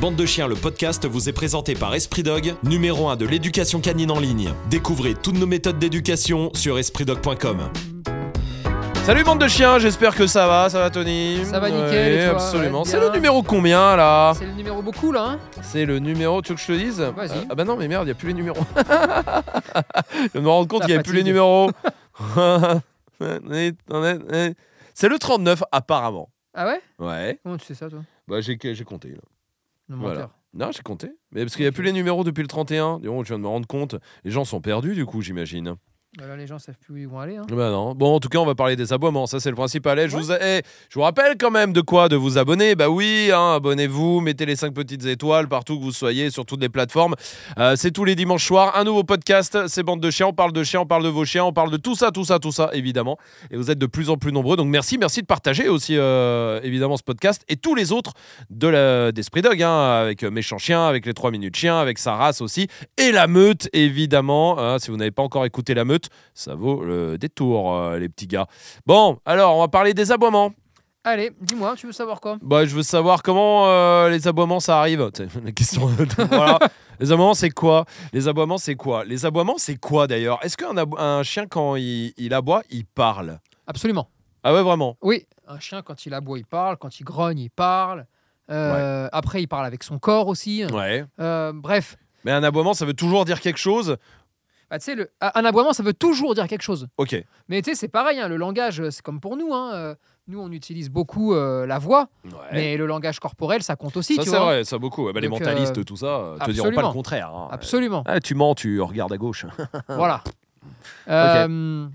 Bande de chiens, le podcast vous est présenté par Esprit Dog, numéro 1 de l'éducation canine en ligne. Découvrez toutes nos méthodes d'éducation sur espritdog.com. Salut bande de chiens, j'espère que ça va, ça va Tony? Ça va nickel, et toi? absolument. Ouais, c'est le numéro combien là? C'est le numéro beaucoup là. Hein C'est le numéro, tu veux que je te le dise? Vas-y. Euh, Ah bah non mais merde, il n'y a plus les numéros. je me rendre compte La qu'il n'y a plus les fatigue. numéros. c'est le 39 apparemment. ah ouais? Ouais, Comment tu sais ça toi? Bah j'ai j'ai compté là. Non, Voilà. menteur. Non, j'ai compté. Mais parce qu'il n'y a plus les numéros depuis le 31. Dis donc, je viens de me rendre compte. Les gens sont perdus du coup, j'imagine. Bah là les gens savent plus où ils vont aller. Hein. Bah non. Bon, en tout cas, on va parler des aboiements. Ça, c'est le principal. Eh, Je, vous, eh, je vous rappelle quand même de quoi De vous abonner. Bah oui, hein, abonnez-vous. Mettez les 5 petites étoiles partout que vous soyez, sur toutes les plateformes. Euh, c'est tous les dimanches soirs. Un nouveau podcast. C'est Bande de chiens. On parle de chiens, on parle de vos chiens, on parle de tout ça, tout ça, tout ça, évidemment. Et vous êtes de plus en plus nombreux. Donc merci, merci de partager aussi, euh, évidemment, ce podcast et tous les autres de la- d'Esprit Dog, hein, avec euh, Méchant Chien, avec les 3 minutes chiens, avec sa race aussi. Et la meute, évidemment. hein. si vous n'avez pas encore écouté la meute, ça vaut le détour, euh, les petits gars. Bon, alors, on va parler des aboiements. Allez, dis-moi, tu veux savoir quoi? Bah, je veux savoir comment euh, les aboiements, ça arrive. La question. voilà. Les aboiements, c'est quoi? Les aboiements, c'est quoi? Les aboiements, c'est quoi d'ailleurs? Est-ce qu'un un chien, quand il, il aboie, il parle? Absolument. Ah ouais, vraiment? Oui, un chien quand il aboie il parle, quand il grogne il parle. Euh, Après il parle avec son corps aussi. Ouais. Euh, bref, Mais un aboiement, ça veut toujours dire quelque chose? Bah, tu sais, le- un aboiement ça veut toujours dire quelque chose. Ok. Mais tu sais c'est pareil, hein, le langage euh, c'est comme pour nous. hein, euh, Nous on utilise beaucoup euh, la voix, Ouais. mais le langage corporel ça compte aussi. ça, c'est vrai. ça beaucoup. Bah, les mentalistes, euh, tout ça, te diront pas le contraire. hein. Absolument. Ah, tu mens, tu regardes à gauche. Voilà. Euh,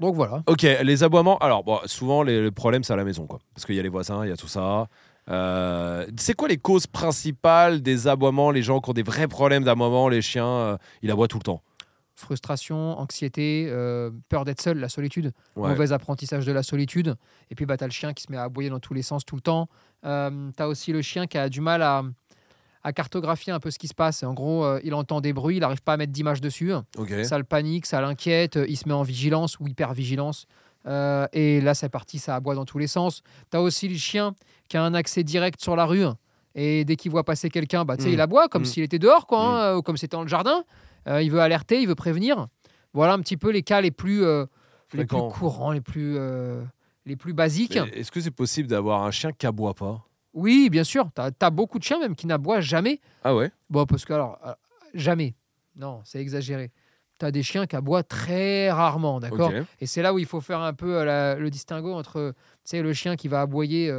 Donc voilà. Ok, les aboiements. Alors, bon, souvent, les, le problème, c'est à la maison, quoi. Parce qu'il y a les voisins, il y a tout ça. Euh, c'est quoi les causes principales des aboiements? Les gens qui ont des vrais problèmes d'aboiement, les chiens, euh, ils aboient tout le temps. Frustration, anxiété, euh, peur d'être seul, la solitude, Ouais. mauvais apprentissage de la solitude. Et puis bah, tu as le chien qui se met à aboyer dans tous les sens tout le temps. Euh, tu as aussi le chien qui a du mal à, à cartographier un peu ce qui se passe. En gros, euh, il entend des bruits, il n'arrive pas à mettre d'image dessus. Ça le panique, ça l'inquiète, il se met en vigilance ou hyper-vigilance. Euh, et là, c'est parti, ça aboie dans tous les sens. Tu as aussi le chien qui a un accès direct sur la rue. Et dès qu'il voit passer quelqu'un, bah, tu sais, Mm. il aboie comme Mm. s'il était dehors, quoi, hein, ou comme c'était dans le jardin. Euh, il veut alerter, il veut prévenir. Voilà un petit peu les cas les plus, euh, les plus Fréquents. courants, les plus, euh, les plus basiques. Est-ce que c'est possible d'avoir un chien qui aboie pas? Oui, bien sûr. Tu as, beaucoup de chiens même qui n'aboient jamais. Ah ouais? Bon, parce que, alors, jamais. Non, c'est exagéré. Tu as des chiens qui aboient très rarement, d'accord? Et c'est là où il faut faire un peu la- le distinguo entre tu sais, le chien qui va aboyer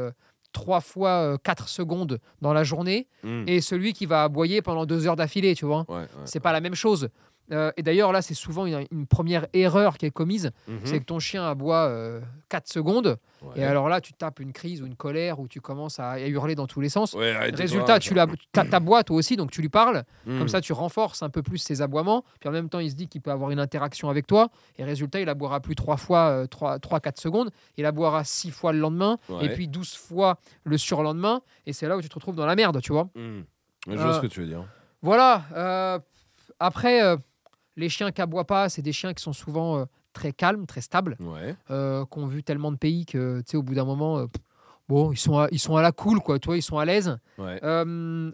trois fois euh, 4 secondes dans la journée Hmm. et celui qui va aboyer pendant deux heures d'affilée, tu vois. Ouais, ouais. C'est pas la même chose. Euh, et d'ailleurs, là, c'est souvent une, une première erreur qui est commise Mhm. c'est que ton chien aboie 4 secondes Ouais. et alors là, tu tapes une crise ou une colère où tu commences à, à hurler dans tous les sens. Ouais, Résultat, tu l'ab- t'a- t'aboies toi aussi, donc tu lui parles. Hmm. Comme ça, tu renforces un peu plus ses aboiements. Puis en même temps, il se dit qu'il peut avoir une interaction avec toi. Et résultat, il aboiera plus 3 fois 3-4 secondes. Il aboiera 6 fois le lendemain. Ouais. Et puis 12 fois le surlendemain. Et c'est là où tu te retrouves dans la merde, tu vois. Hmm. Je vois ce Euh, que tu veux dire. Voilà. euh, après, euh, les chiens qui aboient pas, c'est des chiens qui sont souvent euh, très calmes, très stables. Ouais. euh, qui ont vu tellement de pays que, tu sais, au bout d'un moment, euh, pff, bon, ils sont, à, ils sont à la cool, quoi, toi, ils sont à l'aise. Ouais.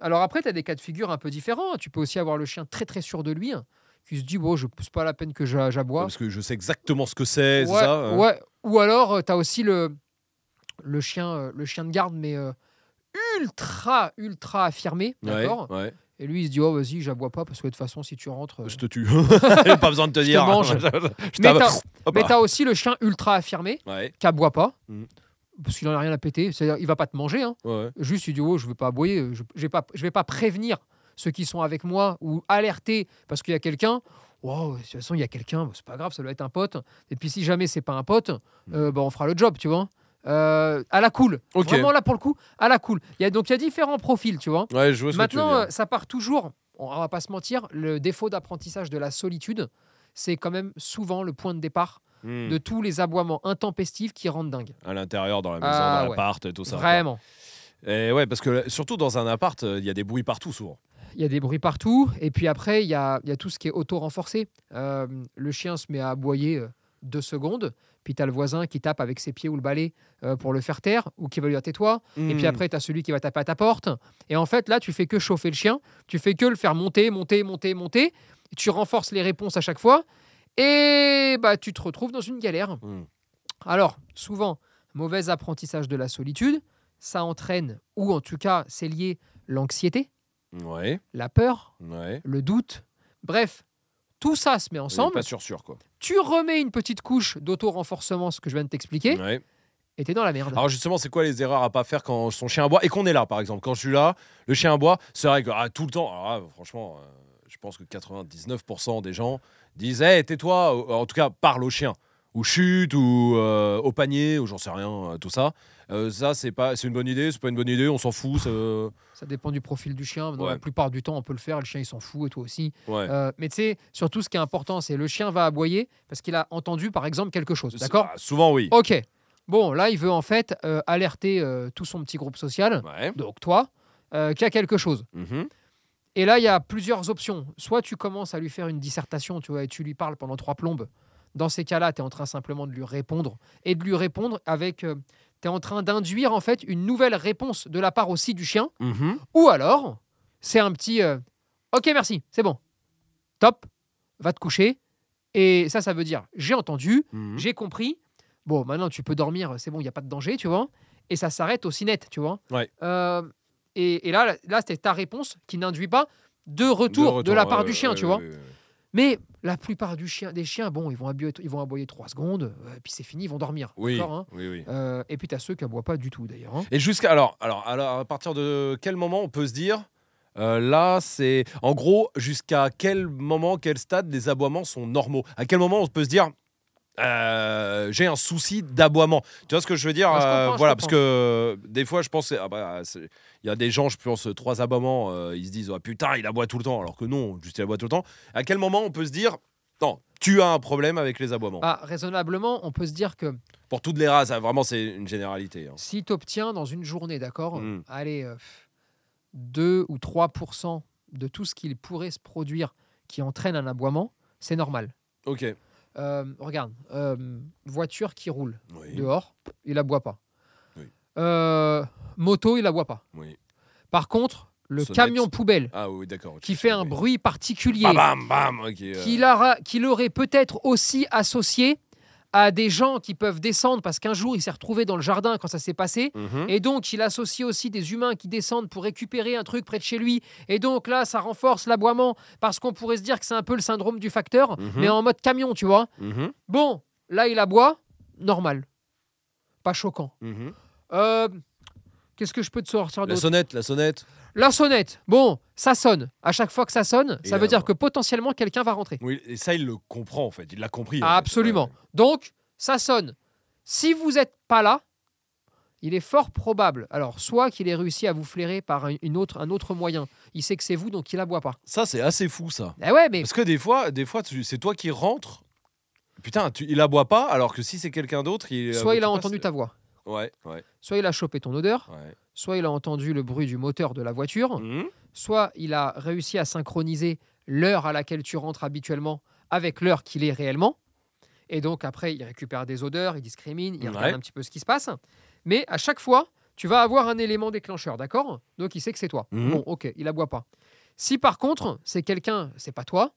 Alors après, tu as des cas de figure un peu différents. Tu peux aussi avoir le chien très, très sûr de lui, hein, qui se dit, bon, je c'est pas la peine que j'a- j'aboie. Parce que je sais exactement ce que c'est, c'est ouais, ça hein ouais. Ou alors, tu as aussi le, le, chien, le chien de garde, mais ultra, ultra affirmé, Ouais, d'accord? ouais. Et lui, il se dit, oh, vas-y, j'aboie pas, parce que de toute façon, si tu rentres... euh, Je te tue. pas besoin de te Je te dire. mange. je Mais t'as- as aussi le chien ultra affirmé, Ouais, qui aboie pas, Mhm. parce qu'il en a rien à péter. C'est-à-dire, il va pas te manger, hein. ouais. Juste, il dit oh, je veux pas aboyer, je ne vais pas, je vais pas prévenir ceux qui sont avec moi ou alerter parce qu'il y a quelqu'un. Wow, de toute façon, il y a quelqu'un, c'est pas grave, ça doit être un pote. Et puis, si jamais c'est pas un pote, euh, bah, on fera le job, tu vois. Euh, à la cool. Vraiment là pour le coup, à la cool. Il y a, donc il y a différents profils, tu vois. Ouais, je vois ce que tu veux Maintenant, euh, ça part toujours, on va pas se mentir, le défaut d'apprentissage de la solitude, c'est quand même souvent le point de départ Hmm. de tous les aboiements intempestifs qui rendent dingue. À l'intérieur, dans la maison, Ah, dans ouais. l'appart, tout ça. quoi. Vraiment. Et ouais, parce que surtout dans un appart, euh, il y a des bruits partout souvent. Il y a des bruits partout. Et puis après, il y a, il y a tout ce qui est auto-renforcé. Euh, le chien se met à aboyer deux secondes, puis tu as le voisin qui tape avec ses pieds ou le balai euh, pour le faire taire, ou qui va lui dire tais-toi, et puis Hmm. après tu as celui qui va taper à ta porte. Et en fait, là, tu fais que chauffer le chien, tu fais que le faire monter, monter, monter, monter, tu renforces les réponses à chaque fois, et bah, tu te retrouves dans une galère. Hmm. Alors, souvent, mauvais apprentissage de la solitude, ça entraîne, ou en tout cas, c'est lié l'anxiété, Ouais, la peur, ouais. le doute. Bref, tout ça se met ensemble. Pas sûr, sûr, quoi. Tu remets une petite couche d'auto-renforcement, ce que je viens de t'expliquer, Ouais. et t'es dans la merde. Alors justement, c'est quoi les erreurs à pas faire quand son chien aboie et qu'on est là, par exemple? Quand je suis là, le chien aboie, c'est vrai que ah, tout le temps, alors franchement, euh, je pense que 99% des gens disent hey, tais-toi, ou- en tout cas, parle au chien, ou chute, ou euh, au panier, ou j'en sais rien, euh, tout ça. Euh, ça, c'est pas, c'est une bonne idée, c'est pas une bonne idée, on s'en fout. ça- Ça dépend du profil du chien. Dans Ouais. La plupart du temps, on peut le faire. Le chien, il s'en fout, et toi aussi. Ouais. Euh, mais tu sais, surtout, ce qui est important, c'est le chien va aboyer parce qu'il a entendu, par exemple, quelque chose. D'accord? Ah, Souvent, oui. Ok. Bon, là, il veut en fait alerter tout son petit groupe social, Ouais. donc toi, qu'il y a quelque chose. Mhm. Et là, il y a plusieurs options. Soit tu commences à lui faire une dissertation, tu vois, et tu lui parles pendant trois plombes. Dans ces cas-là, tu es en train simplement de lui répondre. Et de lui répondre avec. tu es en train d'induire, en fait, une nouvelle réponse de la part aussi du chien. Mhm. Ou alors, c'est un petit. euh, ok, merci, c'est bon. Top, va te coucher. Et ça, ça veut dire j'ai entendu, Mhm. j'ai compris. Bon, maintenant, tu peux dormir, c'est bon, il n'y a pas de danger, tu vois. Et ça s'arrête aussi net, tu vois. Ouais. Euh, et, et là, là c'était ta réponse qui n'induit pas de retour de, retour, la part du chien, tu vois. Mais la plupart du chien, des chiens, bon, ils vont aboyer, ils vont aboyer trois secondes, euh, puis c'est fini, ils vont dormir. Oui, hein. oui, oui. Euh, et puis, tu as ceux qui aboient pas du tout, d'ailleurs. hein. Et jusqu'à alors, alors, alors, à partir de quel moment on peut se dire euh, là, c'est en gros jusqu'à quel moment, quel stade les aboiements sont normaux? À quel moment on peut se dire euh, j'ai un souci d'aboiement Tu vois ce que je veux dire je Euh, Voilà, parce que des fois, je pense, ah bah, il y a des gens, je pense, trois aboiements, euh, ils se disent oh, putain, il aboie tout le temps, alors que non, juste il aboie tout le temps. À quel moment on peut se dire non, tu as un problème avec les aboiements? Ah, raisonnablement, on peut se dire que Pour toutes les races, hein, vraiment, c'est une généralité. hein. si tu obtiens dans une journée, d'accord, Mm. allez, euh, 2 ou 3% de tout ce qu'il pourrait se produire qui entraîne un aboiement, c'est normal. Ok. Euh, regarde, euh, voiture qui roule Oui. dehors, il aboie pas. Oui. Euh, moto, il aboie pas. oui. Par contre, le Sonnette. camion poubelle Ah oui, qui fait un bruit particulier, Bam, bam, bam. ok, qu'il aura- qu'il aurait peut-être aussi associé à des gens qui peuvent descendre parce qu'un jour il s'est retrouvé dans le jardin quand ça s'est passé mhm. et donc, il associe aussi des humains qui descendent pour récupérer un truc près de chez lui. Et donc là, ça renforce l'aboiement parce qu'on pourrait se dire que c'est un peu le syndrome du facteur, Mhm. mais en mode camion, tu vois. Mhm, Bon, là, il aboie, normal. Pas choquant. Euh, Qu'est-ce que je peux te sortir La d'autre? sonnette, la sonnette. La sonnette. Bon, ça sonne. À chaque fois que ça sonne, Et ça veut dire que potentiellement quelqu'un va rentrer. Oui, et ça, il le comprend en fait. Il l'a compris. Ah, absolument. Donc, ça sonne. Si vous n'êtes pas là, il est fort probable, alors, soit qu'il ait réussi à vous flairer par un, une autre, un autre moyen. Il sait que c'est vous, donc il aboie pas. Ça, c'est assez fou, ça. Eh ouais, mais Parce que des fois, des fois, c'est toi qui rentres. Putain, tu, il aboie pas, alors que si c'est quelqu'un d'autre, il. soit il a entendu ta voix, Ouais, ouais, soit il a chopé ton odeur, ouais. Soit il a entendu le bruit du moteur de la voiture, Mhm. soit il a réussi à synchroniser l'heure à laquelle tu rentres habituellement avec l'heure qu'il est réellement. Et donc après, il récupère des odeurs, il discrimine, il regarde un petit peu ce qui se passe. Mais à chaque fois, tu vas avoir un élément déclencheur, d'accord? Donc il sait que c'est toi. Mhm. Bon, ok, il aboie pas. Si par contre, c'est quelqu'un, c'est pas toi,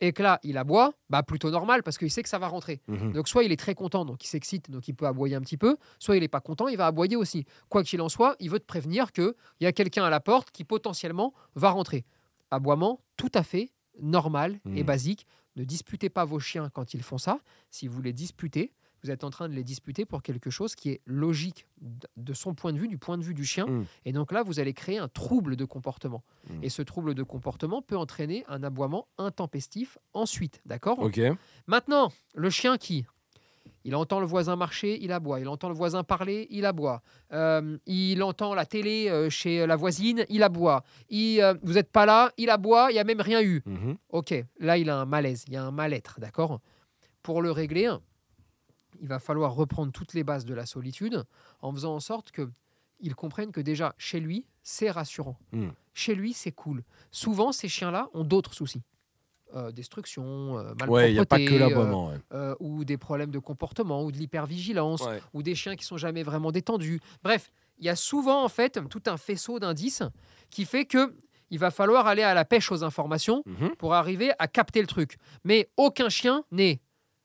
et que là, il aboie, bah plutôt normal parce qu'il sait que ça va rentrer. Mhm. Donc soit il est très content, donc il s'excite, donc il peut aboyer un petit peu, soit il n'est pas content, il va aboyer aussi. Quoi qu'il en soit, il veut te prévenir qu'il y a quelqu'un à la porte qui potentiellement va rentrer. Aboiement tout à fait normal et Mhm. basique. Ne disputez pas vos chiens quand ils font ça. Si vous les disputez, vous êtes en train de les disputer pour quelque chose qui est logique de son point de vue, du point de vue du chien. Mhm. Et donc là, vous allez créer un trouble de comportement. Mhm. Et ce trouble de comportement peut entraîner un aboiement intempestif ensuite. D'accord? Ok. Maintenant, le chien qui il entend le voisin marcher, il aboie. Il entend le voisin parler, il aboie. Euh, il entend la télé euh, chez la voisine, il aboie. Il, euh, vous n'êtes pas là, il aboie, il n'y a même rien eu. Mhm. Ok, là il a un malaise, il y a un mal-être, d'accord? Pour le régler, il va falloir reprendre toutes les bases de la solitude en faisant en sorte que il comprenne que déjà chez lui, c'est rassurant. Mm. Chez lui, c'est cool. Souvent, ces chiens-là ont d'autres soucis. euh, destruction, euh, malpropreté, Ouais, il n'y a pas que euh, ouais. euh, ou des problèmes de comportement, ou de l'hypervigilance, Ouais. ou des chiens qui sont jamais vraiment détendus. Bref, il y a souvent en fait tout un faisceau d'indices qui fait que il va falloir aller à la pêche aux informations Mhm. pour arriver à capter le truc. Mais aucun chien n'est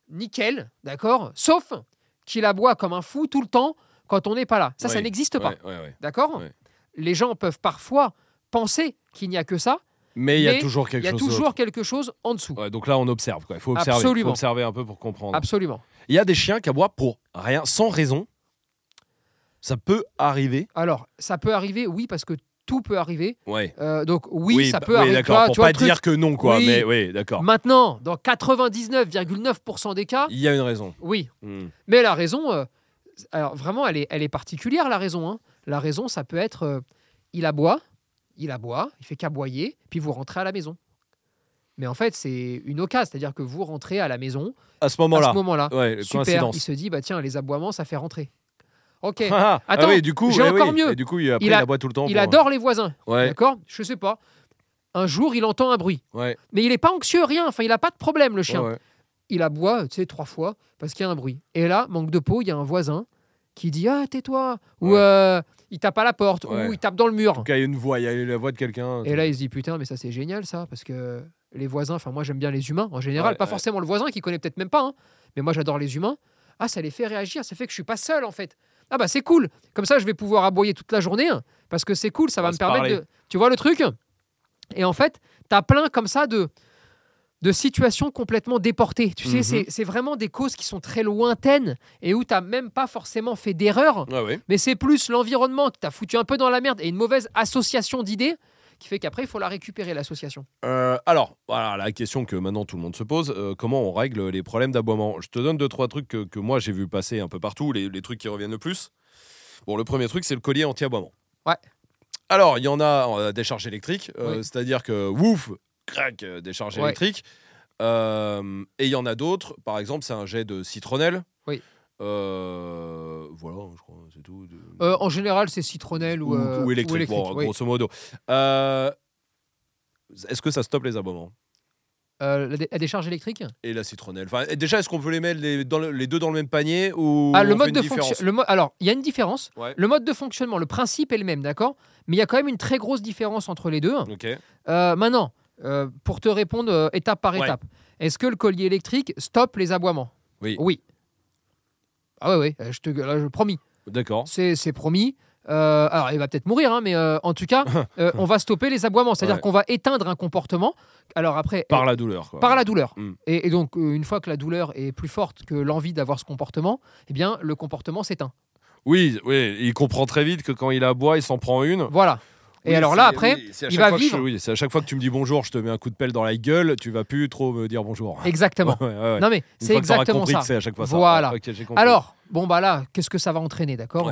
nickel, d'accord Sauf qu'il aboie comme un fou tout le temps quand on n'est pas là. Ça, ça n'existe pas, d'accord. Les gens peuvent parfois penser qu'il n'y a que ça. Mais il y a toujours Il quelque y a chose. toujours d'autre. quelque chose en dessous. Ouais, donc là, on observe. Il faut observer. Absolument. faut observer un peu pour comprendre. Absolument. Il y a des chiens qui aboient pour rien, sans raison. Ça peut arriver. Alors, ça peut arriver, oui, parce que tout peut arriver. Ouais. Euh, donc, oui, ça bah, peut oui, arriver. Tu d'accord. Pour tu vois pas truc dire que non, quoi. Oui. Mais oui, d'accord. Maintenant, dans 99,9% des cas, Il y a une raison. oui. Hmm. Mais la raison, euh, alors vraiment, elle est, elle est particulière, la raison. hein. La raison, ça peut être, euh, il aboie, il aboie, il fait qu'aboyer, puis vous rentrez à la maison. Mais en fait, c'est une occasion, c'est-à-dire que vous rentrez à la maison À ce à moment-là. ce moment-là. Ouais, Super, il se dit, bah tiens, les aboiements, ça fait rentrer. Ok, Ah, ah, Attends, oui, du coup, j'ai ouais, encore oui. mieux. Et du coup, il, Il il, a- aboie tout le temps. il pour- adore les voisins, Ouais, d'accord? Je sais pas. Un jour, il entend un bruit. ouais. Mais il n'est pas anxieux, rien. Enfin, il n'a pas de problème, le chien. ouais, il aboie, tu sais, trois fois parce qu'il y a un bruit. Et là, manque de peau, il y a un voisin qui dit Ah, tais-toi Ou euh, il tape à la porte, ou il tape dans le mur. Il y a une voix, il y a la voix de quelqu'un. Et là, il se dit Putain, mais ça, c'est génial, ça, parce que les voisins, enfin, moi, j'aime bien les humains en général, pas forcément le voisin qui connaît peut-être même pas, hein. mais moi, j'adore les humains. Ah, ça les fait réagir, ça fait que je suis pas seul, en fait. Ah, bah, c'est cool. Comme ça, je vais pouvoir aboyer toute la journée, hein, parce que c'est cool, ça va va me permettre parler. de. Tu vois le truc? Et en fait, t'as plein comme ça de de situations complètement déportées. Tu sais, Mhm. c'est- c'est vraiment des causes qui sont très lointaines et où tu n'as même pas forcément fait d'erreur, ouais. mais c'est plus l'environnement qui t'a foutu un peu dans la merde et une mauvaise association d'idées qui fait qu'après, il faut la récupérer, l'association. Euh, alors, voilà la question que maintenant tout le monde se pose euh, comment on règle les problèmes d'aboiement? Je te donne deux, trois trucs que, que moi j'ai vu passer un peu partout, les, les trucs qui reviennent le plus. Bon, le premier truc, c'est le collier anti-aboiement. Ouais. Alors, il y en a en décharge électrique, euh, Oui. c'est-à-dire que ouf, crac, euh, décharge Ouais. électrique. Euh, et il y en a d'autres, par exemple, c'est un jet de citronnelle. Oui. Euh, voilà, je crois, c'est tout. Euh, en général, c'est citronnelle ou, ou, euh, ou électrique, bon, oui. grosso modo. Est-ce que ça stoppe les aboiements? Euh, la, dé- la décharge électrique? Et la citronnelle. Enfin, déjà, est-ce qu'on peut les mettre les, dans le- les deux dans le même panier ou Ah, le mode de. Alors, il y a une différence. Ouais. Le mode de fonctionnement, le principe est le même, d'accord? Mais il y a quand même une très grosse différence entre les deux. Ok. Euh, maintenant, pour te répondre étape par Ouais. étape, est-ce que le collier électrique stoppe les aboiements? Oui. Oui. Ah ouais, ouais, euh, je te là, je promis. D'accord. C'est c'est promis. Euh, alors, il va peut-être mourir, hein, mais euh, en tout cas, euh, on va stopper les aboiements. C'est-à-dire Ouais. qu'on va éteindre un comportement. Alors après, Par la douleur. Quoi. par la douleur. Mm. Et, et donc, une fois que la douleur est plus forte que l'envie d'avoir ce comportement, eh bien, le comportement s'éteint. Oui, oui, il comprend très vite que quand il aboie, il s'en prend une. Voilà. Et Oui, alors là, après, oui, il va je- vivre. oui, c'est à chaque fois que tu me dis bonjour, je te mets un coup de pelle dans la gueule, tu vas plus trop me dire bonjour. Exactement. Ouais, ouais, ouais. Non, mais c'est exactement compris ça. que c'est à chaque fois. Voilà. Alors, bon, bah là, qu'est-ce que ça va entraîner, d'accord.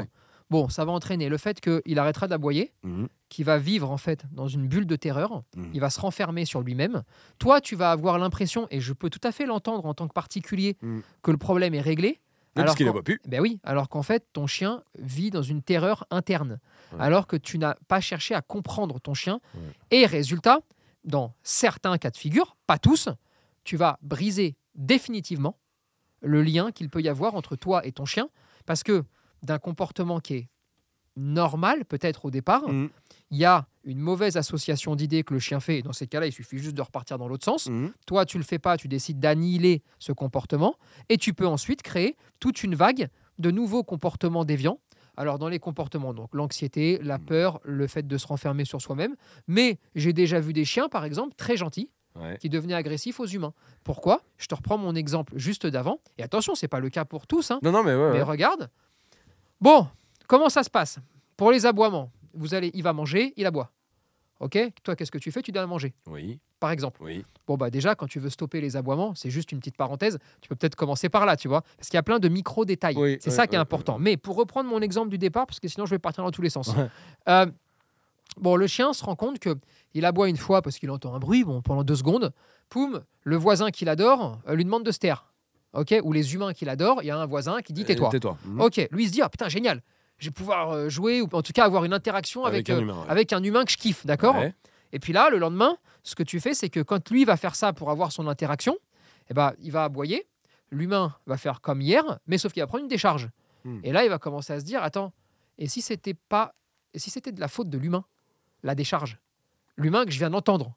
Bon, ça va entraîner le fait qu'il arrêtera d'aboyer, Mhm. qu'il va vivre en fait dans une bulle de terreur, Mhm. il va se renfermer sur lui-même. Toi, tu vas avoir l'impression, et je peux tout à fait l'entendre en tant que particulier, Mhm. que le problème est réglé. Oui, parce qu'il qu'en- aboie plus. Ben oui, alors qu'en fait, ton chien vit dans une terreur interne, Ouais. alors que tu n'as pas cherché à comprendre ton chien. Ouais. Et résultat, dans certains cas de figure, pas tous, tu vas briser définitivement le lien qu'il peut y avoir entre toi et ton chien, parce que d'un comportement qui est normal, peut-être au départ, Mhm. Il y a une mauvaise association d'idées que le chien fait, et dans ces cas-là, il suffit juste de repartir dans l'autre sens. Mhm. Toi, tu le fais pas, tu décides d'annihiler ce comportement et tu peux ensuite créer toute une vague de nouveaux comportements déviants. Alors dans les comportements, donc l'anxiété, la Hmm. peur, le fait de se renfermer sur soi-même. Mais j'ai déjà vu des chiens, par exemple, très gentils, Ouais. qui devenaient agressifs aux humains. Pourquoi? Je te reprends mon exemple juste d'avant. Et attention, c'est pas le cas pour tous. hein. Non, non, mais ouais. Mais ouais. regarde. Bon, comment ça se passe? Pour les aboiements, vous allez, il va manger, il aboie. Ok? Toi, qu'est-ce que tu fais? Tu donnes à manger, Oui, par exemple. oui. Bon, bah déjà, quand tu veux stopper les aboiements, c'est juste une petite parenthèse. Tu peux peut-être commencer par là, tu vois? Parce qu'il y a plein de micro-détails. Oui, c'est oui, ça qui est important. Mais pour reprendre mon exemple du départ, parce que sinon je vais partir dans tous les sens. Euh, bon, le chien se rend compte que il aboie une fois parce qu'il entend un bruit, bon, pendant deux secondes. Poum, le voisin qui l'adore euh, lui demande de se taire. Ok? Ou les humains qui l'adorent, il y a un voisin qui dit tais-toi. Euh, Tais-toi. Mhm. Ok, lui il se dit ah putain génial, je vais pouvoir euh, jouer ou en tout cas avoir une interaction avec, Avec un euh, humain, ouais. avec un humain que je kiffe, d'accord Ouais. Et puis là, le lendemain, ce que tu fais, c'est que quand lui va faire ça pour avoir son interaction, eh ben, il va aboyer. L'humain va faire comme hier, mais sauf qu'il va prendre une décharge. Hmm. Et là, il va commencer à se dire attends, et si c'était pas, et si c'était de la faute de l'humain, la décharge, l'humain que je viens d'entendre.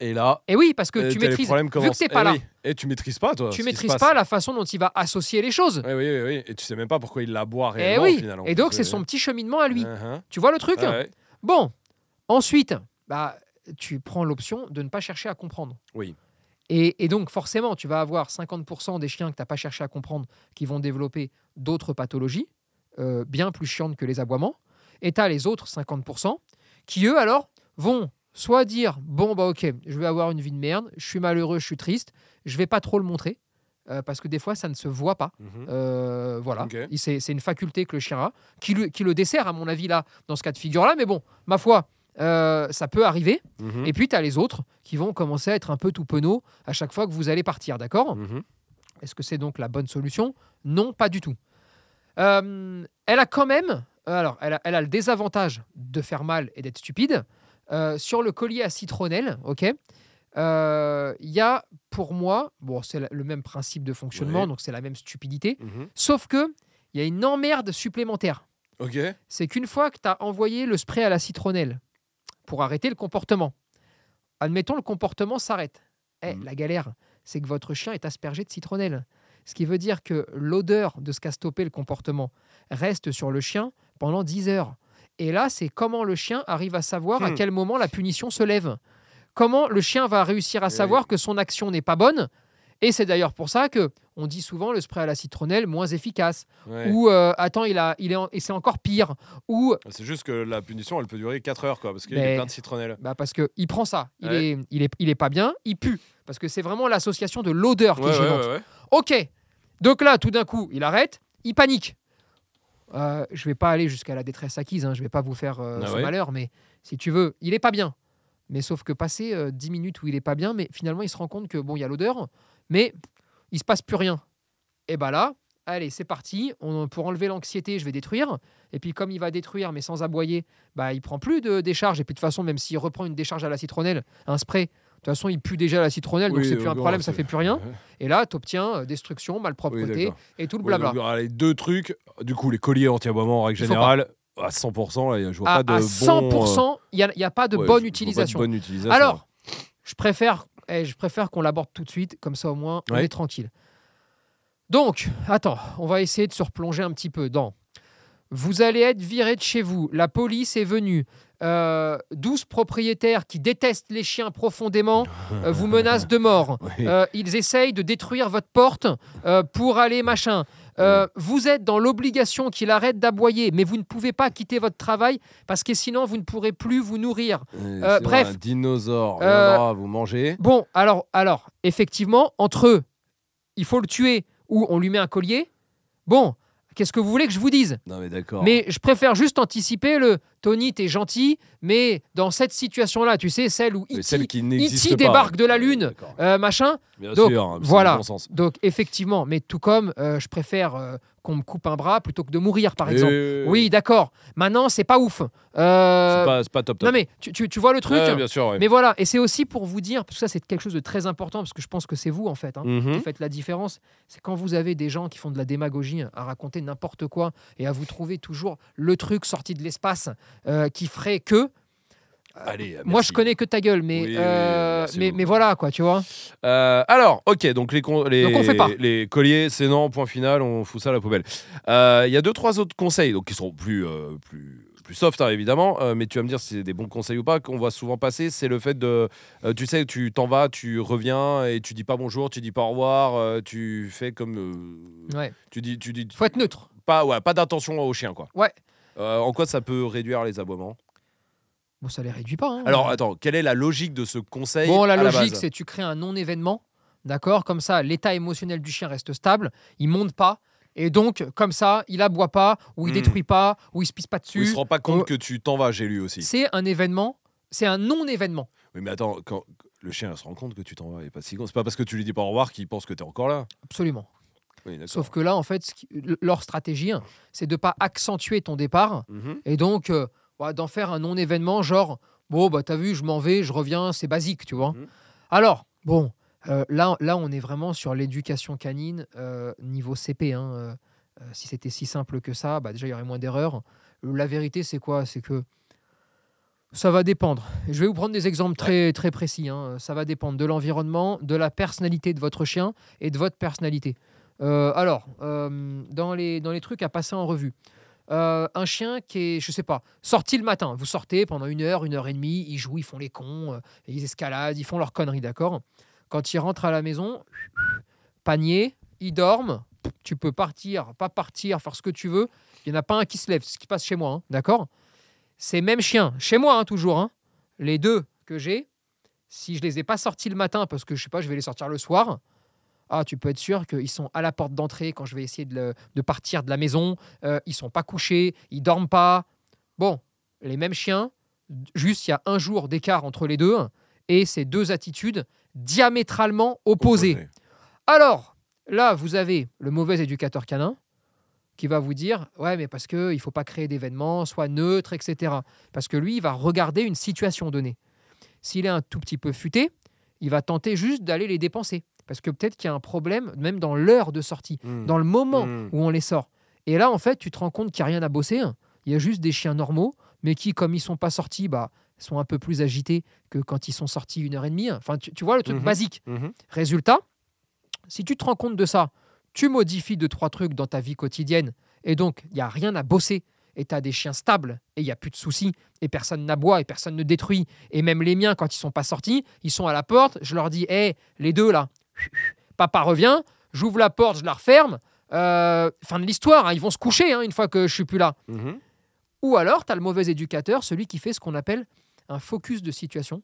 Et là, Et oui, parce que tu maîtrises. Vu que t'es pas Eh là, oui. Et tu maîtrises pas, toi. tu maîtrises pas la façon dont il va associer les choses. Oui, oui, oui, oui. Et tu sais même pas pourquoi il la boit Et réellement. oui. final, Et donc c'est son petit cheminement à lui. Uh-huh. Tu vois le truc ouais. Bon, ensuite, bah, tu prends l'option de ne pas chercher à comprendre. Oui. Et, et donc, forcément, tu vas avoir 50% des chiens que tu n'as pas cherché à comprendre qui vont développer d'autres pathologies, euh, bien plus chiantes que les aboiements. Et tu as les autres 50% qui, eux, alors, vont soit dire Bon, bah, ok, je vais avoir une vie de merde, je suis malheureux, je suis triste, je vais pas trop le montrer. euh, parce que des fois, ça ne se voit pas. Mhm. Euh, voilà, c'est c'est une faculté que le chien a, qui le, qui le dessert, à mon avis, là, dans ce cas de figure-là. Mais bon, ma foi, euh, ça peut arriver. Mhm. Et puis, tu as les autres qui vont commencer à être un peu tout penaud à chaque fois que vous allez partir, d'accord? Mhm. Est-ce que c'est donc la bonne solution? Non, pas du tout. Elle a quand même, alors, elle a, elle a le désavantage de faire mal et d'être stupide. Euh, sur le collier à citronnelle, ok euh, il y a pour moi, bon, c'est le même principe de fonctionnement, Ouais. donc c'est la même stupidité, Mhm. sauf que il y a une emmerde supplémentaire Ok. c'est qu'une fois que tu as envoyé le spray à la citronnelle pour arrêter le comportement, admettons le comportement s'arrête. Eh, Mhm. La galère, c'est que votre chien est aspergé de citronnelle. Ce qui veut dire que l'odeur de ce qu'a stoppé le comportement reste sur le chien pendant 10 heures. Et là, c'est comment le chien arrive à savoir à Hmm. quel moment la punition se lève. Comment le chien va réussir à Eh savoir que son action n'est pas bonne. Et c'est d'ailleurs pour ça que on dit souvent le spray à la citronnelle moins efficace. Ouais. Ou euh, attends, il a, il est, en- et c'est encore pire. Ou C'est juste que la punition, elle peut durer 4 heures, quoi, parce qu'il y a plein de citronnelle. bah parce que il prend ça, il Ouais. est, il est, il est pas bien, il pue. Parce que c'est vraiment l'association de l'odeur qui Ouais, est gênante. Ok. Donc là, tout d'un coup, il arrête, il panique. Euh, je vais pas aller jusqu'à la détresse acquise, hein, je vais pas vous faire euh, Ah ce ouais. malheur, mais si tu veux, il est pas bien. Mais sauf que passer euh, 10 minutes où il est pas bien, mais finalement il se rend compte que bon, il y a l'odeur, mais il se passe plus rien. Et bah là, allez, c'est parti. On, pour enlever l'anxiété, je vais détruire. Et puis comme il va détruire, mais sans aboyer, bah il prend plus de décharge. Et puis de toute façon, même s'il reprend une décharge à la citronnelle, un spray, toute façon, il pue déjà la citronnelle, donc Oui, c'est plus un donc, problème, ça fait plus rien. Et là, tu obtiens destruction, Oui, malpropreté d'accord. et tout le blabla. donc, les deux trucs, du coup, les colliers anti-aboiement en règle générale, à 100%, là, je vois à, pas de à bon, 100%, il n'y a, pas de euh, ouais, bonne pas de utilisation. bonne utilisation. Alors, je préfère, eh, je préfère qu'on l'aborde tout de suite, comme ça au moins on Ouais. est tranquille. Donc, attends, on va essayer de se replonger un petit peu dans. Vous allez être viré de chez vous, la police est venue, euh, 12 propriétaires qui détestent les chiens profondément euh, vous menacent de mort. Oui. Euh, ils essayent de détruire votre porte euh, pour aller machin. Vous êtes dans l'obligation qu'il arrête d'aboyer, mais vous ne pouvez pas quitter votre travail parce que sinon vous ne pourrez plus vous nourrir. Bref. Un dinosaure viendra vous manger. Bon, alors, alors, effectivement, entre eux, il faut le tuer ou on lui met un collier. Bon, qu'est-ce que vous voulez que je vous dise? Non, mais d'accord. Mais je préfère juste anticiper le Tony, t'es gentil, mais dans cette situation-là, tu sais, celle où n'existe E.T. pas. débarque de la Lune, euh, machin, Bien donc, sûr, hein, voilà. le bon sens. Donc effectivement, mais tout comme euh, je préfère euh, qu'on me coupe un bras plutôt que de mourir, par exemple. Et- Oui, d'accord. Maintenant, c'est pas ouf. C'est pas, top top. Non mais tu, tu- tu vois le truc. Ouais, bien sûr, ouais. Mais voilà, et c'est aussi pour vous dire, parce que ça c'est quelque chose de très important, parce que je pense que c'est vous en fait, hein, Mhm. qui faites la différence. C'est quand vous avez des gens qui font de la démagogie à raconter n'importe quoi et à vous trouver toujours le truc sorti de l'espace euh, qui ferait que. Allez, Moi merci. je connais que ta gueule, mais, Oui, euh, mais, mais voilà quoi, tu vois. Euh, alors, ok, donc les, les, Donc on fait pas. les colliers, c'est non, point final, on fout ça à la poubelle. Euh, Il y a deux, trois autres conseils, donc qui sont plus, euh, plus, plus soft, hein, évidemment, euh, mais tu vas me dire si c'est des bons conseils ou pas, qu'on voit souvent passer, c'est le fait de, euh, tu sais, tu t'en vas, tu reviens et tu dis pas bonjour, tu dis pas au revoir, euh, tu fais comme, euh, Ouais. tu dis, tu dis Faut être neutre. pas, ouais, pas d'attention au chien, quoi. Ouais. Euh, en quoi ça peut réduire les aboiements? Bon, ça les réduit pas. hein. Alors, attends, quelle est la logique de ce conseil Bon, la à logique, base? c'est tu crées un non-événement, d'accord? Comme ça, l'état émotionnel du chien reste stable, il monte pas, et donc, comme ça, il aboie pas, ou il Hmm. détruit pas, ou il se pisse pas dessus. il se rend pas compte que tu t'en vas, j'ai lu aussi. C'est un événement, c'est un non-événement. Oui, mais attends, quand le chien se rend compte que tu t'en vas, il est pas si con. C'est pas parce que tu lui dis pas au revoir qu'il pense que tu es encore là. Absolument. Oui. Sauf que là, en fait, ce qui- leur stratégie, hein, c'est de pas accentuer ton départ, Mhm. et donc euh, ouais, d'en faire un non-événement, genre, Bon, bah t'as vu, je m'en vais, je reviens, c'est basique, tu vois. Mhm. Alors, bon, euh, là, là, on est vraiment sur l'éducation canine euh, niveau CP. hein, si c'était si simple que ça, bah déjà, il y aurait moins d'erreurs. La vérité, c'est quoi? C'est que ça va dépendre. Je vais vous prendre des exemples très, très précis. hein. Ça va dépendre de l'environnement, de la personnalité de votre chien et de votre personnalité. Euh, alors, euh, dans, les, dans les trucs à passer en revue, euh, un chien qui est, je sais pas, sorti le matin. Vous sortez pendant une heure, une heure et demie, ils jouent, ils font les cons, ils escaladent, ils font leurs conneries, d'accord? Quand ils rentrent à la maison, panier, ils dorment. Tu peux partir, pas partir, faire ce que tu veux. Il n'y en a pas un qui se lève, c'est ce qui passe chez moi, hein, d'accord? Ces mêmes chiens, chez moi hein, toujours, hein, les deux que j'ai, si je les ai pas sortis le matin parce que je sais pas, je vais les sortir le soir, ah, tu peux être sûr qu'ils sont à la porte d'entrée quand je vais essayer de, le- de partir de la maison. Euh, ils sont pas couchés, ils dorment pas. Bon, les mêmes chiens, juste il y a un jour d'écart entre les deux et ces deux attitudes diamétralement opposées. Alors, là, vous avez le mauvais éducateur canin qui va vous dire Ouais, mais parce qu'il ne faut pas créer d'événements, soit neutre, etc. Parce que lui, il va regarder une situation donnée. S'il est un tout petit peu futé, il va tenter juste d'aller les dépenser. Parce que peut-être qu'il y a un problème, même dans l'heure de sortie, Mm. dans le moment Mm. où on les sort. Et là, en fait, tu te rends compte qu'il n'y a rien à bosser. hein. Il y a juste des chiens normaux, mais qui, comme ils sont pas sortis, bah, sont un peu plus agités que quand ils sont sortis une heure et demie. Enfin, tu, tu vois le truc Mhm. basique. Mhm. Résultat, si tu te rends compte de ça, tu modifies deux, trois trucs dans ta vie quotidienne, et donc il n'y a rien à bosser, et tu as des chiens stables, et il n'y a plus de soucis, et personne n'aboie, et personne ne détruit. Et même les miens, quand ils sont pas sortis, ils sont à la porte, je leur dis, hé, les deux là, papa revient, j'ouvre la porte, je la referme. Euh, fin de l'histoire, hein, ils vont se coucher hein, une fois que je suis plus là. Mhm. Ou alors, tu as le mauvais éducateur, celui qui fait ce qu'on appelle un focus de situation.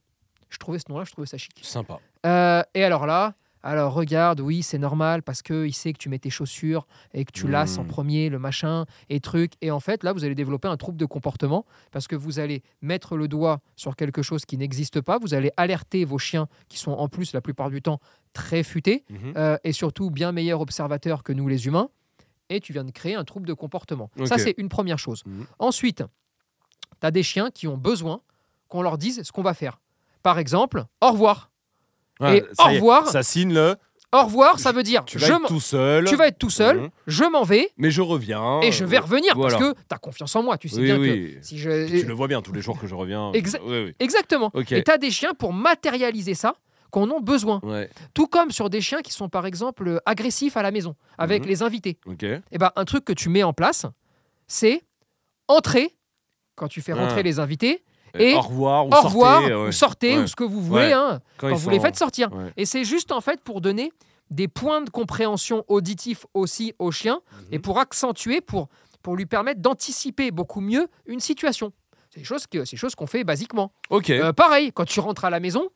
Je trouvais ce nom-là, je trouvais ça chic. Sympa. Euh, et alors là, alors regarde, oui, c'est normal parce qu'il sait que tu mets tes chaussures et que tu lasses en premier le machin et truc. Et en fait, là, vous allez développer un trouble de comportement parce que vous allez mettre le doigt sur quelque chose qui n'existe pas. Vous allez alerter vos chiens qui sont en plus, la plupart du temps, très futés Mhm. euh, et surtout bien meilleurs observateurs que nous les humains. Et tu viens de créer un trouble de comportement. Ça, c'est une première chose. Mhm. Ensuite, tu as des chiens qui ont besoin qu'on leur dise ce qu'on va faire. Par exemple, au revoir. Ouais, Et au est, revoir. Ça signe le. Au revoir, ça veut dire Tu vas être tout seul. tu vas être tout seul, Mhm. je m'en vais Mais je reviens. et je vais revenir voilà. parce que tu as confiance en moi. Tu sais Oui, bien oui. que si je. Tu le vois bien tous les jours que je reviens. Exa- Oui, oui. Exactement. Ok. Et tu as des chiens pour matérialiser ça qu'on en a besoin. Ouais. Tout comme sur des chiens qui sont par exemple agressifs à la maison avec Mhm. les invités. Et ben, un truc que tu mets en place, c'est entrer quand tu fais rentrer Ah. les invités, Et au revoir ou au sortez. ouais. ou sortez, Ouais. ou ce que vous voulez, hein, quand vous les faites sortir. Et c'est juste en fait pour donner des points de compréhension auditif aussi au chien et Mhm. pour accentuer, pour, pour lui permettre d'anticiper beaucoup mieux une situation. C'est des choses qu'on fait basiquement. Ok. Euh, pareil, quand tu rentres à la maison,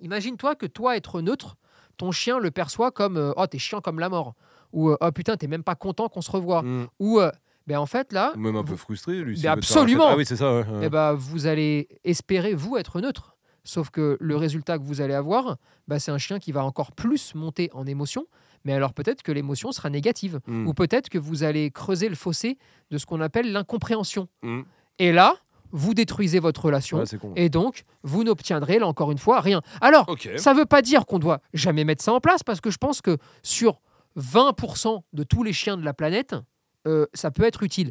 imagine-toi que toi, être neutre, ton chien le perçoit comme euh, Oh, t'es chiant comme la mort. Ou euh, Oh putain, t'es même pas content qu'on se revoie. Mm. Ou euh, ben, en fait, là, Même un peu frustré, lui. Un absolument. Ah oui, c'est ça. ouais, ouais. eh ben, vous allez espérer, vous, être neutre. Sauf que le résultat que vous allez avoir, bah, c'est un chien qui va encore plus monter en émotion. Mais alors peut-être que l'émotion sera négative. Mm. Ou peut-être que vous allez creuser le fossé de ce qu'on appelle l'incompréhension. Mm. Et là, vous détruisez votre relation. Ouais. Et donc, vous n'obtiendrez, là encore une fois, rien. Alors, ça ne veut pas dire qu'on doit jamais mettre ça en place, parce que je pense que sur 20% de tous les chiens de la planète, euh, ça peut être utile.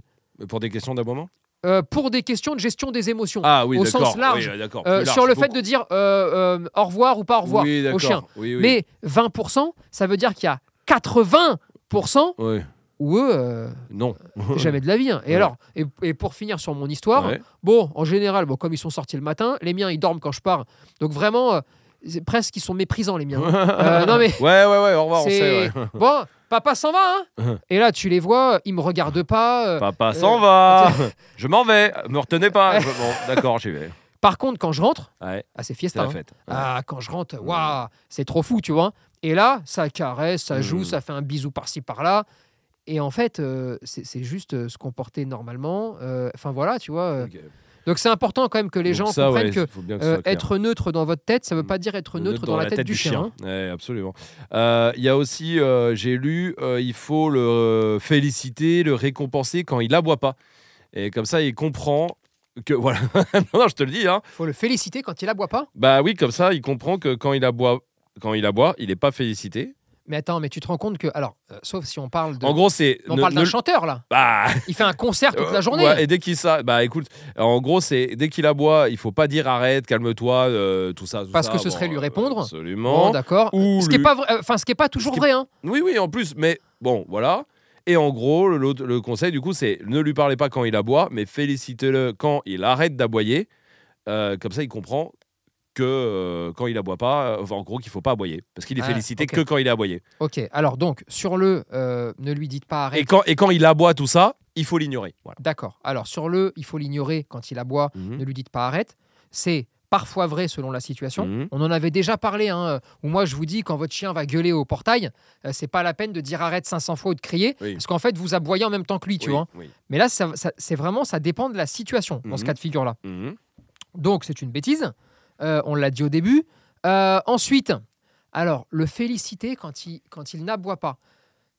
Pour des questions d'aboiement Euh, pour des questions de gestion des émotions. Ah oui, Au d'accord. sens large. Oui. Euh, Plus sur large, le fait de dire euh, au revoir ou pas au revoir oui, au chien. Mais 20%, ça veut dire qu'il y a 80% Ouais. où eux, Non. jamais de la vie. hein. Et Ouais. alors, et, et pour finir sur mon histoire, Ouais. bon, en général, bon, comme ils sont sortis le matin, les miens, ils dorment quand je pars. Donc vraiment, presque, ils sont méprisants, les miens. Non mais, Ouais, ouais, ouais, au revoir, on c'est... sait. ouais. Bon, papa s'en va, hein Et là, tu les vois, ils me regardent pas. euh. Papa s'en Euh, va. Je m'en vais. Me retenez pas. Bon, d'accord, j'y vais. Par contre, quand je rentre, Ouais, ah, c'est hein. Ah, quand je rentre, waouh, c'est trop fou, tu vois. Et là, ça caresse, ça joue, Mm. ça fait un bisou par-ci par-là. Et en fait, euh, c'est c'est juste euh, se comporter normalement. Euh, Enfin voilà, tu vois. euh. Donc c'est important quand même que les Donc gens ça, comprennent ouais, que euh, être neutre dans votre tête, ça veut Mm. pas dire être neutre dans, la tête, du chien. hein. Ouais, absolument. Euh, Il y a aussi, euh, j'ai lu, il faut le féliciter, le récompenser quand il aboie pas. Et comme ça, il comprend que voilà. non, non, je te le dis. Hein. faut le féliciter quand il aboie pas. Bah oui, comme ça, il comprend que quand il aboie, quand il aboie, il n'est pas félicité. Mais attends, mais tu te rends compte que. Alors, euh, sauf si on parle de. En gros, c'est. on ne- parle d'un ne- chanteur, là. Bah, Il fait un concert toute la Euh, journée. ouais, et dès qu'il ça, bah écoute, en gros c'est dès qu'il aboie, il faut pas dire arrête, calme-toi, euh, tout ça. tout Parce ça. que ce serait lui répondre. Bon, Absolument. d'accord. Ou Ce qui est pas vrai. Enfin, ce qui est pas toujours qui vrai, hein. Oui, oui, en plus, mais bon, voilà. Et en gros, le, conseil du coup, c'est ne lui parlez pas quand il aboie, mais félicitez-le quand il arrête d'aboyer. Euh, comme ça, il comprend que euh, quand il aboie pas, euh, enfin, en gros, qu'il faut pas aboyer, parce qu'il est Ah, félicité que quand il est aboyé. Ok. Alors, donc, sur le. euh, ne lui dites pas arrête. Et quand, et quand il aboie tout ça, il faut l'ignorer. Voilà. D'accord. Alors, sur le. Il faut l'ignorer quand il aboie. Mhm. Ne lui dites pas arrête. C'est parfois vrai selon la situation. Mhm. On en avait déjà parlé, hein, où moi je vous dis quand votre chien va gueuler au portail, euh, c'est pas la peine de dire arrête 500 fois ou de crier, Oui. parce qu'en fait vous aboyez en même temps que lui, tu Oui, vois. oui. Mais là, ça, ça- c'est vraiment, ça dépend de la situation dans ce Mhm. cas de figure-là. Donc c'est une bêtise, Euh, on l'a dit au début. Euh, ensuite, alors le féliciter quand il, quand il n'aboie pas.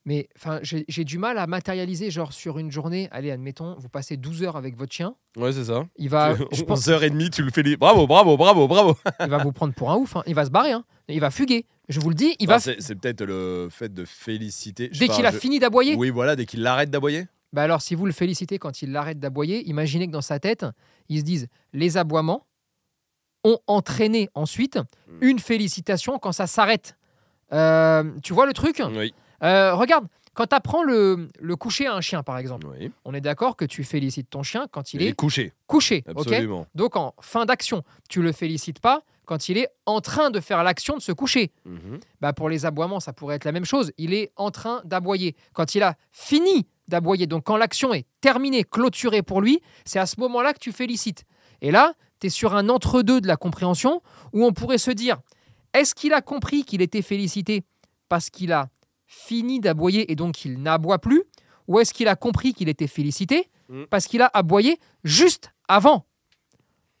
Mais enfin, j'ai du mal à matérialiser, genre sur une journée, allez, admettons, vous passez 12 heures avec votre chien, Ouais, c'est ça. il va, je pense, 11h30, tu le félicite. Bravo, bravo, bravo, bravo. il va vous prendre pour un ouf, hein. il va se barrer, hein. il va fuguer. Je vous le dis, il Enfin, va, c'est peut-être le fait de féliciter. dès qu'il a je- fini d'aboyer, Oui, voilà, dès qu'il arrête d'aboyer. Bah alors, si vous le félicitez quand il arrête d'aboyer, imaginez que dans sa tête, ils se disent les aboiements ont entraîné ensuite une félicitation quand ça s'arrête. Euh, tu vois le truc Oui. Euh, Regarde, quand tu apprends le, le coucher à un chien, par exemple, Oui. on est d'accord que tu félicites ton chien quand il, Il est est couché. couché. ok Absolument. Donc en fin d'action, tu le félicites pas quand il est en train de faire l'action de se coucher. Mhm. Bah pour les aboiements, ça pourrait être la même chose. Il est en train d'aboyer. Quand il a fini d'aboyer, donc quand l'action est terminée, clôturée pour lui, c'est à ce moment-là que tu félicites. Et là, tu es sur un entre-deux de la compréhension où on pourrait se dire, est-ce qu'il a compris qu'il était félicité parce qu'il a fini d'aboyer et donc il n'aboie plus Ou est-ce qu'il a compris qu'il était félicité Mm. parce qu'il a aboyé juste avant?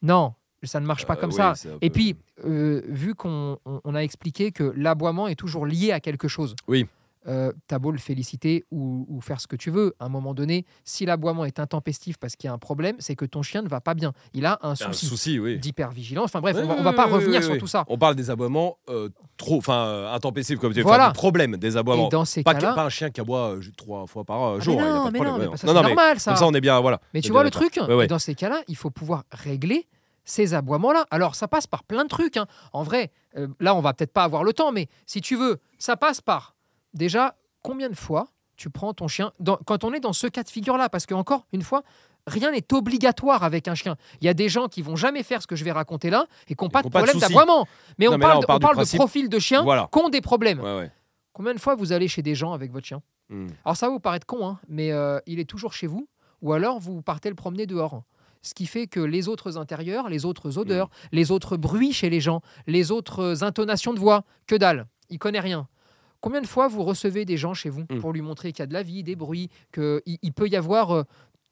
Non, ça ne marche pas Euh, comme oui, ça. Et peu- puis, euh, vu qu'on on- on a expliqué que l'aboiement est toujours lié à quelque chose, Oui. Euh, t'as beau le féliciter ou, ou faire ce que tu veux, à un moment donné, si l'aboiement est intempestif parce qu'il y a un problème, c'est que ton chien ne va pas bien. Il a un souci souci, oui. d'hypervigilance. Enfin bref, Oui, on va, on va pas revenir sur tout ça. On parle des aboiements euh, trop, enfin euh, intempestifs comme tu dis, Voilà. enfin, problème des aboiements. Et dans ces Pas, cas-là, pas un chien qui aboie euh, trois fois par Ah, jour. mais hein, non, pas de mais problème, non, mais ça, c'est normal ça. Comme ça, on est bien, voilà. Mais tu vois le truc. Et dans ces cas-là, il faut pouvoir régler ces aboiements-là. Alors, ça passe par plein de trucs. hein. En vrai, euh, là, on va peut-être pas avoir le temps, mais si tu veux, ça passe par déjà combien de fois tu prends ton chien dans- quand on est dans ce cas de figure-là? Parce que, encore une fois, rien n'est obligatoire avec un chien. Il y a des gens qui vont jamais faire ce que je vais raconter là et qui n'ont pas de ont pas de problème d'aboiement. Mais, Non, on mais là, parle, on parle de profil de chiens Voilà. qui ont des problèmes. Ouais, ouais. Combien de fois vous allez chez des gens avec votre chien? Hmm. alors ça va vous paraître con, hein, mais euh, il est toujours chez vous, ou alors vous partez le promener dehors. Ce qui fait que les autres intérieurs, les autres odeurs, les autres bruits chez les gens, les autres intonations de voix, que dalle, il connaît rien. Combien de fois vous recevez des gens chez vous Mm. pour lui montrer qu'il y a de la vie, des bruits, qu'il il peut y avoir euh,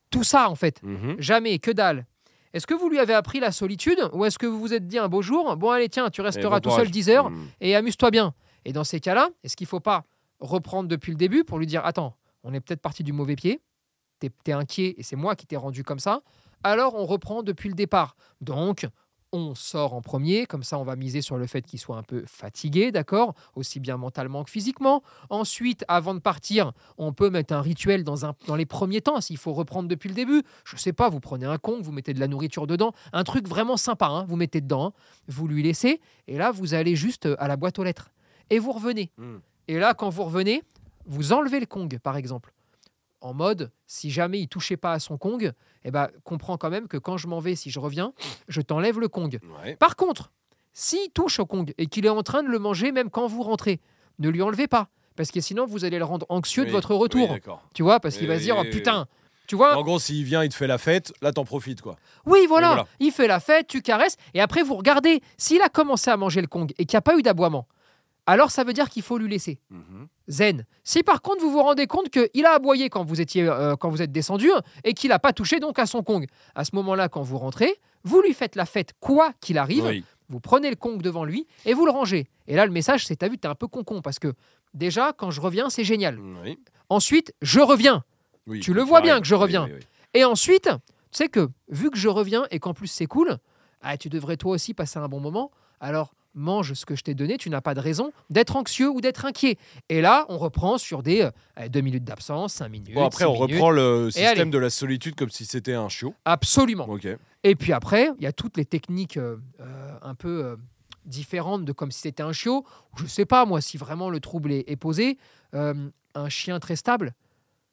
tout ça en fait? Mhm. Jamais, que dalle. Est-ce que vous lui avez appris la solitude ou est-ce que vous vous êtes dit un beau jour, bon allez tiens, tu Et resteras bon tout seul courage. 10 heures Mhm. et amuse-toi bien. Et dans ces cas-là, est-ce qu'il ne faut pas reprendre depuis le début pour lui dire Attends, on est peut-être parti du mauvais pied, t'es es inquiet et c'est moi qui t'ai rendu comme ça, alors on reprend depuis le départ. Donc, on sort en premier, comme ça on va miser sur le fait qu'il soit un peu fatigué, d'accord Aussi bien mentalement que physiquement. Ensuite, avant de partir, on peut mettre un rituel dans, un, dans les premiers temps, s'il faut reprendre depuis le début. Je sais pas, vous prenez un con, vous mettez de la nourriture dedans, un truc vraiment sympa, hein, vous mettez dedans, hein, vous lui laissez, et là vous allez juste à la boîte aux lettres. Et vous revenez. Mm. Et là, quand vous revenez, vous enlevez le Kong, par exemple. En mode, si jamais il touchait pas à son Kong, eh ben, comprends quand même que quand je m'en vais, si je reviens, je t'enlève le Kong. Ouais. Par contre, s'il touche au Kong et qu'il est en train de le manger même quand vous rentrez, ne lui enlevez pas. Parce que sinon, vous allez le rendre anxieux de votre retour. oui, tu vois, parce qu'il va se dire, oh putain, tu vois, En gros, s'il vient, il te fait la fête, là, t'en profites, quoi. oui, voilà, voilà. il fait la fête, tu caresses, et après vous regardez, s'il a commencé à manger le Kong et qu'il n'y a pas eu d'aboiement, alors ça veut dire qu'il faut lui laisser. Mhm. Zen. Si par contre vous vous rendez compte qu'il a aboyé quand vous, étiez, euh, quand vous êtes descendu et qu'il n'a pas touché donc à son Kong, à ce moment-là, quand vous rentrez, vous lui faites la fête quoi qu'il arrive, Oui. vous prenez le Kong devant lui et vous le rangez. Et là, le message, c'est t'as vu, t'es un peu con-con parce que déjà, quand je reviens, c'est génial. Oui. Ensuite, je reviens. Oui, Tu le vois bien que je reviens. Et ensuite, tu sais que vu que je reviens et qu'en plus c'est cool, ah, tu devrais toi aussi passer un bon moment. Alors mange ce que je t'ai donné, tu n'as pas de raison d'être anxieux ou d'être inquiet. Et là, on reprend sur des euh, deux minutes d'absence, cinq minutes. Bon, après, on minutes. reprend le système de la solitude comme si c'était un chiot. Absolument. Ok. Et puis après, il y a toutes les techniques euh, euh, un peu euh, différentes de comme si c'était un chiot. Je sais pas, moi, si vraiment le trouble est, est posé, un chien très stable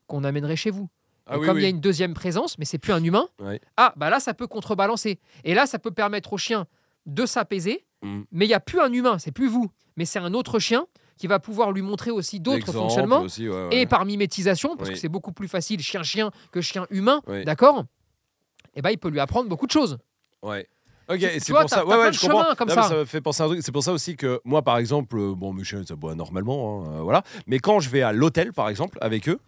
qu'on amènerait chez vous. Ah oui, comme il y a une deuxième présence, mais c'est plus un humain, Ouais. ah, bah là, ça peut contrebalancer. Et là, ça peut permettre au chien de s'apaiser, Mm. mais il n'y a plus un humain, c'est plus vous, mais c'est un autre chien qui va pouvoir lui montrer aussi d'autres fonctionnements. aussi, ouais, ouais. Et par mimétisation, parce Oui. que c'est beaucoup plus facile chien-chien que chien-humain, Oui. d'accord? Et ben, il peut lui apprendre beaucoup de choses. Ouais. Ok, c'est pour ça. Ouais, ouais, je comprends. comme Non, ça. ça me fait penser à un truc. C'est pour ça aussi que moi, par exemple, euh, bon, mes chiens, ils aboient normalement, hein, euh, voilà. Mais quand je vais à l'hôtel, par exemple, avec eux,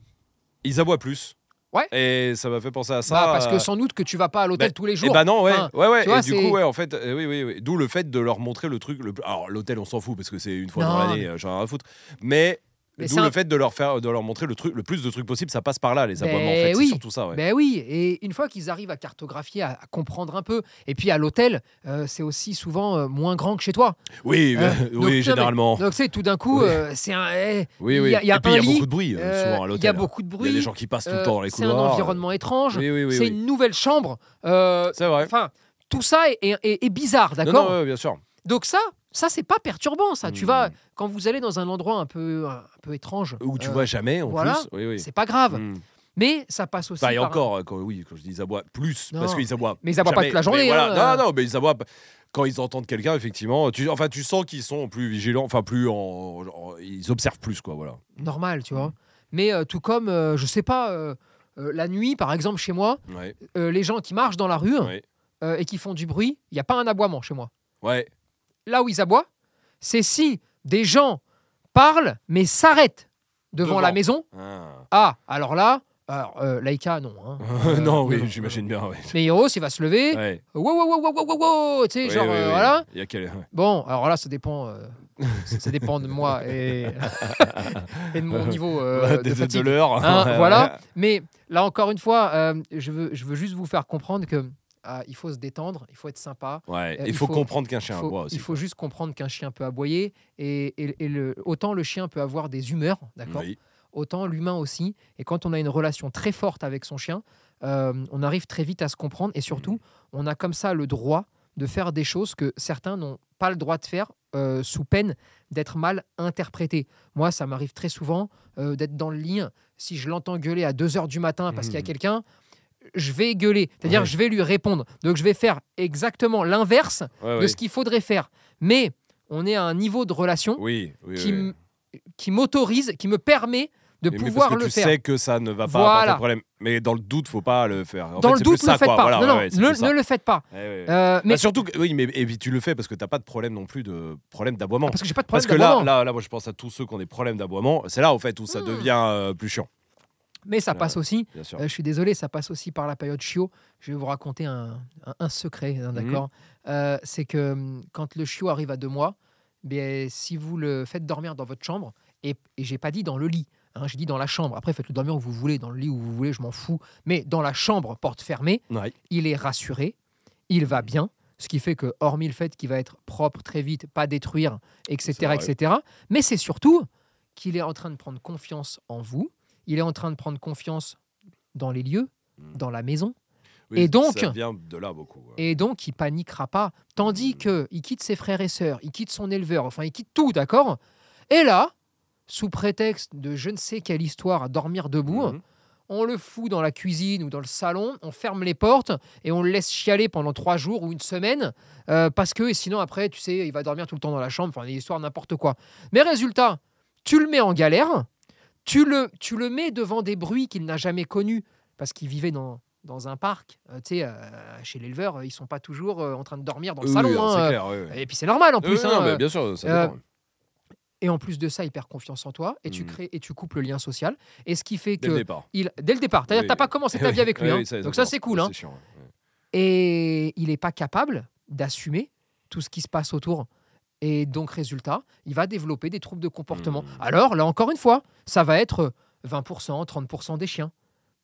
ils aboient plus. Ouais. Et ça m'a fait penser à ça. Bah, parce que euh, sans doute que tu vas pas à l'hôtel bah, tous les Eh jours. bah non, ouais, Enfin, ouais, ouais. vois, et du coup, ouais, en fait, euh, oui, oui, oui. D'où le fait de leur montrer le truc. Le... Alors, l'hôtel, on s'en fout parce que c'est une fois dans Non, l'année, mais- euh, j'en ai rien à foutre. Mais, Mais d'où c'est le un- fait de leur faire, de leur montrer le truc, le plus de trucs possible, ça passe par là, les Ben aboiements. En fait, oui. c'est surtout ça, ouais. Ben oui, et une fois qu'ils arrivent à cartographier, à, à comprendre un peu, et puis à l'hôtel, euh, c'est aussi souvent euh, moins grand que chez toi. Oui, Euh, euh, donc, non, oui, mais- généralement. Donc, tu sais, tout d'un coup, Oui. c'est un. eh, Oui, il oui. y a- il y a et puis, il y un a lit, beaucoup de bruit, souvent à Il y a l'hôtel. beaucoup de Il y bruit. a des gens qui passent tout le temps dans les c'est un couloirs. environnement étrange. C'est une nouvelle chambre. C'est vrai. Enfin, tout ça est, est- est- est bizarre, Non, d'accord non, ouais, bien sûr. Donc ça, ça c'est pas perturbant, ça. Tu Hmm. vas quand vous allez dans un endroit un peu un peu étrange, Où tu euh, vois jamais, en voilà, plus. Oui, oui. c'est pas grave. Hmm. Mais ça passe aussi. Enfin, et par- encore, euh, quand, oui, quand je dis ils aboient plus, Non. parce qu'ils aboient. Mais ils aboient pas toute la journée, Mais voilà. hein. Non, non, mais ils aboient quand ils entendent quelqu'un, effectivement. Tu, enfin, tu sens qu'ils sont plus vigilants, enfin, plus en, en- Ils observent plus, quoi, voilà. normal, tu vois. Mais euh, tout comme, euh, je sais pas, euh, la nuit, par exemple, chez moi, Ouais, les gens qui marchent dans la rue ouais. et qui font du bruit, il n'y a pas un aboiement chez moi. Ouais. Là où ils aboient, c'est si des gens parlent mais s'arrêtent devant, Devant. la maison. Ah. Ah, alors là, alors, euh, Laïka, non. hein. Euh, non, oui, non, j'imagine bien. Ouais. Mais Heroes, il va se lever. Ouais. Wow, wow, wow, wow, wow, wow, tu sais, Oui, genre, oui, euh, oui. voilà. Il y a quel... ouais. Bon, alors là, ça dépend, euh, ça, dépend de moi et, et de mon niveau euh, de, de de- de fatigue. l'heure. Hein, voilà. Mais là, encore une fois, euh, je, veux, je veux juste vous faire comprendre que il faut se détendre, il faut être sympa. Ouais, Euh, il faut, faut- comprendre qu'un chien faut, aboie aussi. il faut juste comprendre qu'un chien peut aboyer et, et- et le, autant le chien peut avoir des humeurs, d'accord? Oui. Autant l'humain aussi. Et quand on a une relation très forte avec son chien, euh, on arrive très vite à se comprendre et surtout, on a comme ça le droit de faire des choses que certains n'ont pas le droit de faire euh, sous peine d'être mal interprétés. Moi, ça m'arrive très souvent euh, d'être dans le lit. Si je l'entends gueuler à 2 heures du matin parce qu'il y a Mhm. quelqu'un, je vais gueuler. C'est-à-dire, Ouais. je vais lui répondre. Donc, je vais faire exactement l'inverse Ouais, de ce qu'il faudrait faire. Mais on est à un niveau de relation Oui, oui, qui, m'autorise, qui me permet de Mais- mais pouvoir parce que le tu faire. sais que ça ne va pas Voilà. apporter de problème. Mais dans le doute, faut pas le faire. En Dans fait, le doute, ne le faites quoi. pas. Voilà, non, ouais, ne, le faites pas. Ouais, ouais. Euh, mais Bah, surtout que, oui, mais et puis tu le fais parce que t'as pas de problème non plus de problème d'aboiement. parce que j'ai pas de Parce problème que là, là, là, moi, je pense à tous ceux qui ont des problèmes d'aboiement. C'est là, au fait, où ça Hmm. devient euh, plus chiant, Mais ça passe aussi. euh, je suis désolé, ça passe aussi par la période chiot. Je vais vous raconter un, un- un secret, hein, d'accord Euh, C'est que hum, quand le chiot arrive à deux mois, bien, si vous le faites dormir dans votre chambre, et, et j'ai pas dit dans le lit, hein, j'ai dit dans la chambre. Après, faites-le dormir où vous voulez, dans le lit où vous voulez, je m'en fous. Mais dans la chambre, porte fermée, Ouais. il est rassuré, il va bien, ce qui fait que, hormis le fait qu'il va être propre très vite, pas détruire, etc., etc., mais c'est surtout qu'il est en train de prendre confiance en vous, il est en train de prendre confiance dans les lieux, Mm. dans la maison, Oui, Et donc- Ça vient de là beaucoup. ouais. et donc il paniquera pas. Tandis Mm. que il quitte ses frères et sœurs, il quitte son éleveur, enfin il quitte tout, d'accord? Et là, sous prétexte de je ne sais quelle histoire à dormir debout, Mhm. on le fout dans la cuisine ou dans le salon, on ferme les portes et on le laisse chialer pendant trois jours ou une semaine euh, parce que sinon après, tu sais, il va dormir tout le temps dans la chambre, enfin des histoires n'importe quoi. Mais résultat, tu le mets en galère, tu le, tu le mets devant des bruits qu'il n'a jamais connus parce qu'il vivait dans, dans un parc. Euh, tu sais, euh, chez l'éleveur, ils sont pas toujours euh, en train de dormir dans le Oui, salon. hein, c'est clair. oui, oui. Et puis c'est normal en plus. non, hein, mais bien sûr, ça et en plus de ça, il perd confiance en toi et tu Mm. crées et tu coupes le lien social. Et ce qui fait Dès le que départ. il, dès le départ, c'est-à-dire que t'as pas commencé ta vie avec lui. Hein. ça, Donc ça c'est cool. C'est chiant. Et il n'est pas capable d'assumer tout ce qui se passe autour. Et donc, résultat, il va développer des troubles de comportement. Mhm. Alors, là encore une fois, ça va être 20%, 30% des chiens.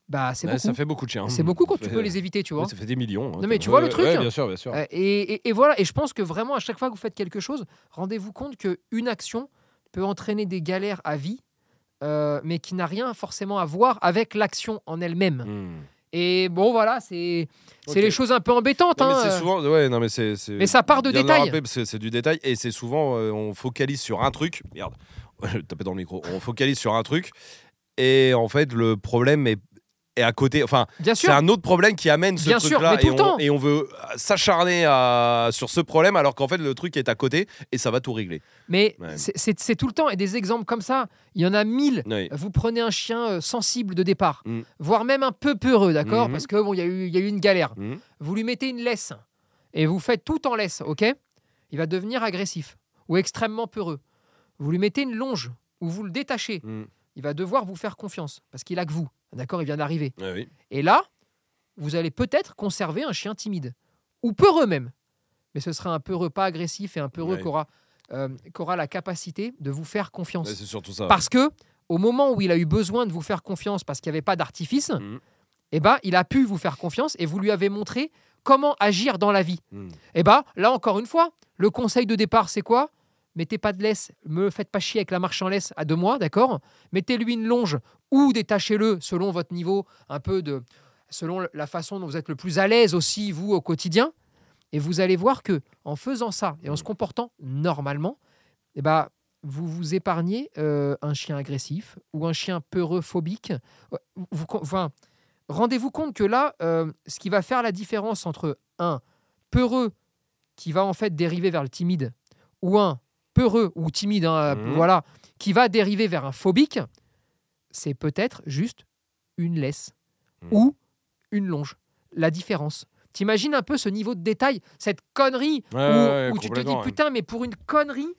bah c'est Ouais, beaucoup. ça fait beaucoup de chiens. C'est beaucoup quand Ça tu fait- peux les éviter, tu vois. Ouais, ça fait des millions. hein, Non, mais tu vois le truc ouais, Bien sûr, bien sûr. Euh, et, et- et voilà, et je pense que vraiment, à chaque fois que vous faites quelque chose, rendez-vous compte qu'une action peut entraîner des galères à vie, euh, mais qui n'a rien forcément à voir avec l'action en elle-même. Hmm. Et bon, voilà, c'est c'est Ok. les choses un peu embêtantes. Non, mais hein, euh. souvent, ouais, non, mais c'est, c'est- Mais ça part de détails. c'est du détail et c'est souvent, euh, on focalise sur un truc. Merde, je tapais dans le micro. On focalise sur un truc et en fait, le problème est, est à côté. Enfin, c'est un autre problème qui amène ce truc-là et, et on veut s'acharner sur ce problème alors qu'en fait, le truc est à côté et ça va tout régler. mais Ouais. c'est- tout le temps. Et des exemples comme ça, il y en a mille. Vous prenez un chien euh, sensible de départ, Mm. voire même un peu peureux, d'accord Mhm. Parce que bon, il y, a eu- il y a eu une galère. Mhm. Vous lui mettez une laisse et vous faites tout en laisse, ok Il va devenir agressif ou extrêmement peureux. Vous lui mettez une longe ou vous le détachez, Mhm. Il va devoir vous faire confiance parce qu'il a que vous, d'accord Il vient d'arriver. Oui. Et là, vous allez peut-être conserver un chien timide ou peureux même, mais ce sera un peureux pas agressif et un peureux Ouais. qui aura, euh, aura la capacité de vous faire confiance. Ouais, c'est surtout ça. Parce que au moment où il a eu besoin de vous faire confiance parce qu'il n'y avait pas d'artifice, Mhm. eh ben, il a pu vous faire confiance et vous lui avez montré comment agir dans la vie. Mhm. Eh ben, là encore une fois, le conseil de départ, c'est quoi? Mettez pas de laisse, me faites pas chier avec la marche en laisse à deux mois, d'accord? Mettez-lui une longe ou détachez-le selon votre niveau, un peu de, selon la façon dont vous êtes le plus à l'aise aussi vous au quotidien. Et vous allez voir que en faisant ça et en se comportant normalement, eh ben, vous vous épargnez euh, un chien agressif ou un chien peureux phobique. Euh, Vous, enfin, rendez-vous compte que là, euh, ce qui va faire la différence entre un peureux qui va en fait dériver vers le timide ou un peureux ou timide, hein, Mhm. voilà, qui va dériver vers un phobique, c'est peut-être juste une laisse Mhm. ou une longe. La différence. T'imagines un peu ce niveau de détail, cette connerie Ouais, où, ouais, où tu te dis putain, mais pour une connerie,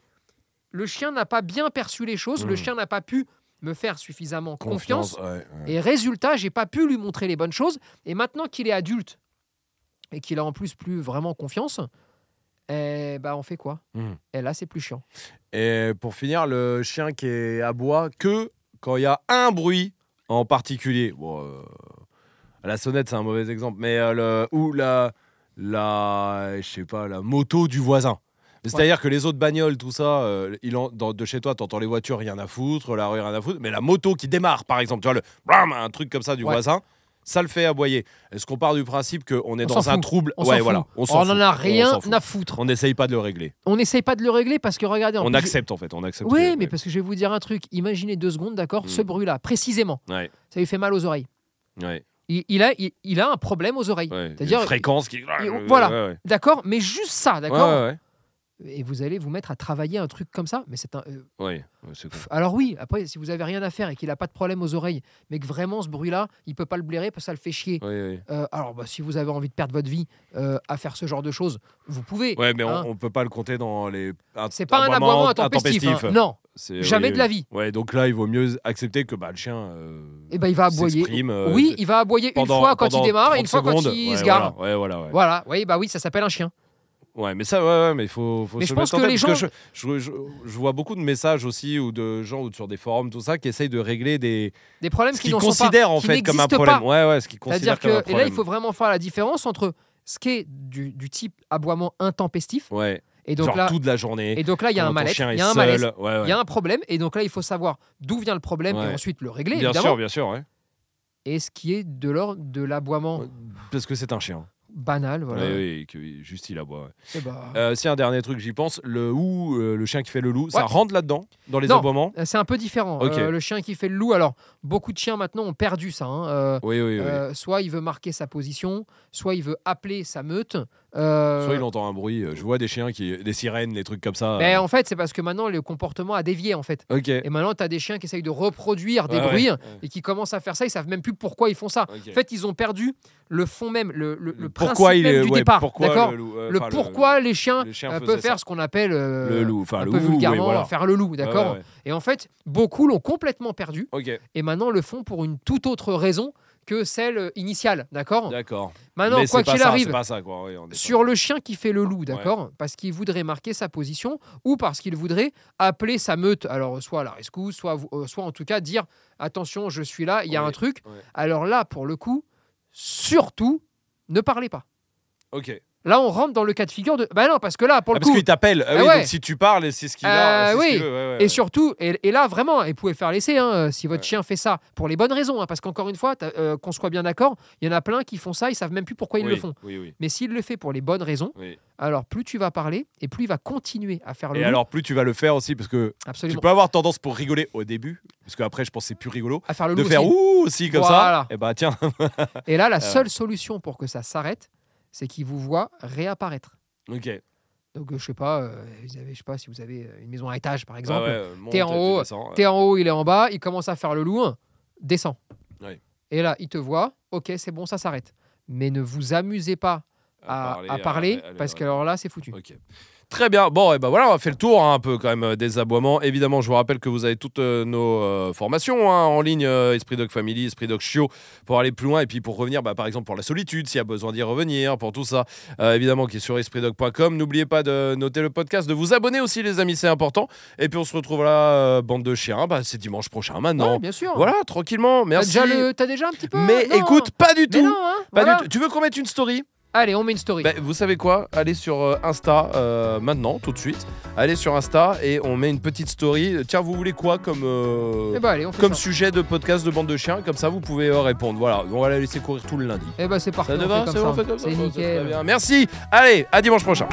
le chien n'a pas bien perçu les choses, le Mhm. chien n'a pas pu me faire suffisamment confiance. ouais. Et résultat, j'ai pas pu lui montrer les bonnes choses. Et maintenant qu'il est adulte et qu'il a en plus plus vraiment confiance, eh ben on fait quoi? Mhm. Et là, c'est plus chiant. Et pour finir, le chien qui est bois que quand il y a un bruit en particulier. Bon, euh, la sonnette, c'est un mauvais exemple, mais euh, le, ou la, la, je sais pas, la moto du voisin. C'est-à-dire que les autres bagnoles, tout ça, euh, il en- dans- de chez toi, t'entends les voitures, rien à foutre, la rue, rien à foutre. Mais la moto qui démarre, par exemple, tu vois, le blam, un truc comme ça du Ouais. voisin, ça le fait aboyer. Est-ce qu'on part du principe qu'on est On dans un fout. trouble On Ouais, voilà. On s'en on fout. en a On rien fout. à foutre. On n'essaye pas de le régler. On n'essaye pas de le régler parce que regardez. On accepte, en fait. On accepte. Oui, mais parce que je vais vous dire un truc. Imaginez deux secondes, d'accord. Ce bruit-là, précisément, Ouais, ça lui fait mal aux oreilles. ouais. Il, il a, il, il a un problème aux oreilles. C'est-à-dire- une fréquence qui. voilà. D'accord Mais juste ça, d'accord Et vous allez vous mettre à travailler un truc comme ça. Mais c'est un. euh, cool. Pff, Alors oui, après, si vous avez rien à faire et qu'il n'a pas de problème aux oreilles, mais que vraiment ce bruit-là, il peut pas le blairer parce que ça le fait chier. Ouais. Euh, alors, bah, si vous avez envie de perdre votre vie euh, à faire ce genre de choses, vous pouvez. Ouais, mais on, Hein. on peut pas le compter dans les. C'est pas un aboiement intempestif. hein. Non, jamais oui, de la oui. vie. Ouais, donc là, il vaut mieux accepter que bah, le chien. Et ben il va aboyer. oui, il va aboyer une fois quand il démarre et une 30 fois quand il Ouais, se gare. Voilà, ouais, voilà, ouais. Voilà, oui, bah oui, ça s'appelle un chien. Ouais, mais ça, ouais, ouais, mais il faut, faut Mais se je mettre en tête, les gens- je, je, je- je vois beaucoup de messages aussi, ou de gens, ou sur des forums, tout ça, qui essayent de régler des. Des problèmes qui qu'ils pas. considèrent en fait comme un problème. pas. Ouais, ouais, ce qu'ils considèrent comme un que et là, problème. il faut vraiment faire la différence entre ce qui est du, du type aboiement intempestif Ouais, et donc genre là toute la journée. et donc là il y a un malaise, il y a un malaise, Ouais, ouais. il y a un problème et donc là il faut savoir d'où vient le problème Ouais. et ensuite le régler Bien évidemment. sûr, bien sûr. Et ce qui est de l'ordre de l'aboiement Parce que c'est un chien. Banal, voilà. Et que juste il aboie. ouais. Eh bah, Euh, si un dernier truc, j'y pense, le ou euh, le chien qui fait le loup, ça rentre là-dedans dans les aboiements? Euh, C'est un peu différent. Euh, le chien qui fait le loup, alors beaucoup de chiens maintenant ont perdu ça. hein. Euh, Oui, oui, oui. euh, soit il veut marquer sa position, soit il veut appeler sa meute. Euh, Soit il entend un bruit. euh, Je vois des chiens qui, des sirènes, des trucs comme ça. ben, euh. en fait, c'est parce que maintenant le comportement a dévié en fait. Ok. Et maintenant, tu as des chiens qui essayent de reproduire des Ouais, bruits ouais. et qui commencent à faire ça. Ils savent même plus pourquoi ils font ça. En fait, ils ont perdu le fond même, le, le, le pourquoi principe il même du départ. pourquoi le, loup, euh, pourquoi les chiens, les chiens faisaient peuvent faire ça. ce qu'on appelle le loup, enfin un peu ou, oui, vulgairement voilà. faire le loup, d'accord Et en fait, beaucoup l'ont complètement perdu ouais. Ok. et maintenant le font pour une toute autre raison que celle euh, initiale, d'accord? D'accord. Maintenant, Mais quoi qu'il ça, arrive, C'est pas ça, quoi. oui, on est sur le chien qui fait le loup, d'accord? Parce qu'il voudrait marquer sa position ou parce qu'il voudrait appeler sa meute, alors soit à la rescousse, soit, euh, soit en tout cas dire attention, je suis là, il y a un truc. ouais. Alors là, pour le coup, surtout, ne parlez pas. pas- Ok. Là, on rentre dans le cas de figure de. Bah non, parce que là, pour Ah, le parce coup. qu'il t'appelle. Ah Ah oui, ouais. donc si tu parles, c'est ce qu'il a. Euh, ce oui. qu'il veut, ouais, ouais, Et surtout, et, et là vraiment, et vous pouvez faire l'essai hein, euh, si votre chien fait ça pour les bonnes raisons, hein, parce qu'encore une fois, euh, qu'on soit bien d'accord, il y en a plein qui font ça, ils savent même plus pourquoi ils oui, le font. Oui, oui. Mais s'il le fait pour les bonnes raisons, alors plus tu vas parler et plus il va continuer à faire le Et loup. alors, plus tu vas le faire aussi, parce que tu absolument, peux avoir tendance pour rigoler au début, parce qu'après, je pense c'est plus rigolo. à faire le De loup faire aussi. ouh aussi comme Voilà. ça. Et bah tiens. Et là, la ouais. seule solution pour que ça s'arrête, c'est qu'il vous voit réapparaître. Ok. Donc euh, je sais pas, euh, vous avez, je sais pas si vous avez euh, une maison à étage par Ah exemple. ouais, euh, monte, t'es en haut, ouais. T'es en haut, il est en bas, il commence à faire le loup. Oui. Et là, il te voit, ok, c'est bon, ça s'arrête. Mais ne vous amusez pas à, à parler, à- à- parce à- qu'alors là, c'est foutu. Ok. Très bien. Bon, et ben voilà, on a fait le tour hein, un peu quand même euh, des aboiements. Évidemment, je vous rappelle que vous avez toutes euh, nos euh, formations hein, en ligne, euh, Esprit Dog Family, Esprit Dog Chiot, pour aller plus loin et puis pour revenir, bah, par exemple pour la solitude, s'il y a besoin d'y revenir, pour tout ça, évidemment, qui est sur espritdog.com. N'oubliez pas de noter le podcast, de vous abonner aussi, les amis, c'est important. Et puis on se retrouve là, bande de chiens, bah, c'est dimanche prochain maintenant. Ouais, bien sûr. Voilà, tranquillement. T'as Merci. déjà, le- t'as déjà un petit peu Mais Non. écoute, pas du Mais tout. non, hein, Pas voilà. du tout. Tu veux qu'on mette une story? Allez, on met une story. bah, vous savez quoi? Allez sur euh, Insta euh, maintenant, tout de suite. Allez sur Insta et on met une petite story. Tiens, vous voulez quoi comme, euh, Eh bah, allez, fait comme ça. sujet de podcast de bande de chiens? Comme ça, vous pouvez euh, répondre. Voilà, on va la laisser courir tout le lundi. Eh bah, c'est parfait. Ça te va? C'est comme bon, on fait comme ça? C'est très nickel. bien. Merci. Allez, à dimanche prochain.